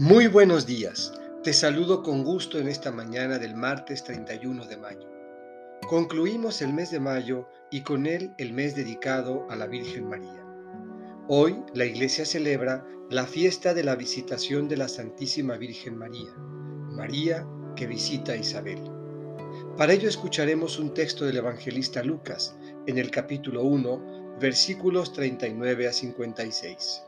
Muy buenos días. Te saludo con gusto en esta mañana del martes 31 de mayo. Concluimos el mes de mayo y con él el mes dedicado a la Virgen María. Hoy la Iglesia celebra la fiesta de la visitación de la Santísima Virgen María, María que visita a Isabel. Para ello escucharemos un texto del evangelista Lucas en el capítulo 1, versículos 39 a 56.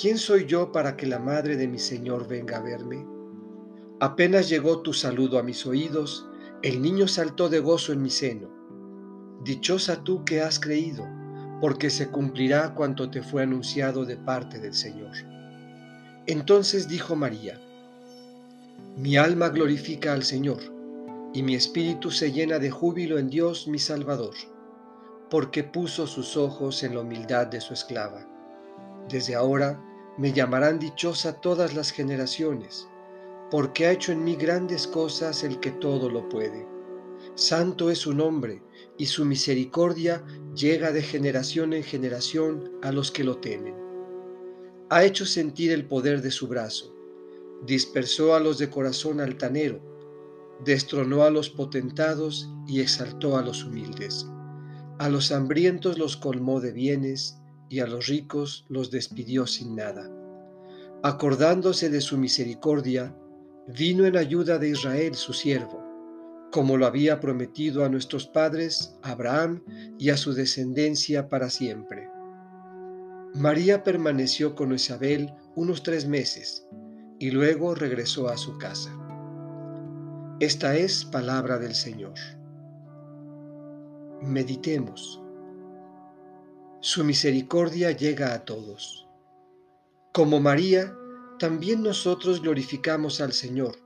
¿Quién soy yo para que la madre de mi Señor venga a verme? Apenas llegó tu saludo a mis oídos, el niño saltó de gozo en mi seno. Dichosa tú que has creído, porque se cumplirá cuanto te fue anunciado de parte del Señor. Entonces dijo María, Mi alma glorifica al Señor, y mi espíritu se llena de júbilo en Dios mi Salvador, porque puso sus ojos en la humildad de su esclava. Desde ahora me llamarán dichosa todas las generaciones, porque ha hecho en mí grandes cosas el que todo lo puede. Santo es su nombre, y su misericordia llega de generación en generación a los que lo temen. Ha hecho sentir el poder de su brazo, dispersó a los de corazón altanero, destronó a los potentados y exaltó a los humildes. A los hambrientos los colmó de bienes, y a los ricos los despidió sin nada. Acordándose de su misericordia, vino en ayuda de Israel su siervo, como lo había prometido a nuestros padres, Abraham y a su descendencia para siempre. María permaneció con Isabel unos tres meses y luego regresó a su casa. Esta es palabra del Señor. Meditemos. Su misericordia llega a todos. Como María, también nosotros glorificamos al Señor.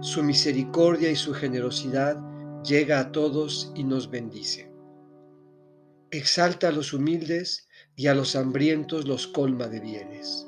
Su misericordia y su generosidad llega a todos y nos bendice. Exalta a los humildes y a los hambrientos los colma de bienes.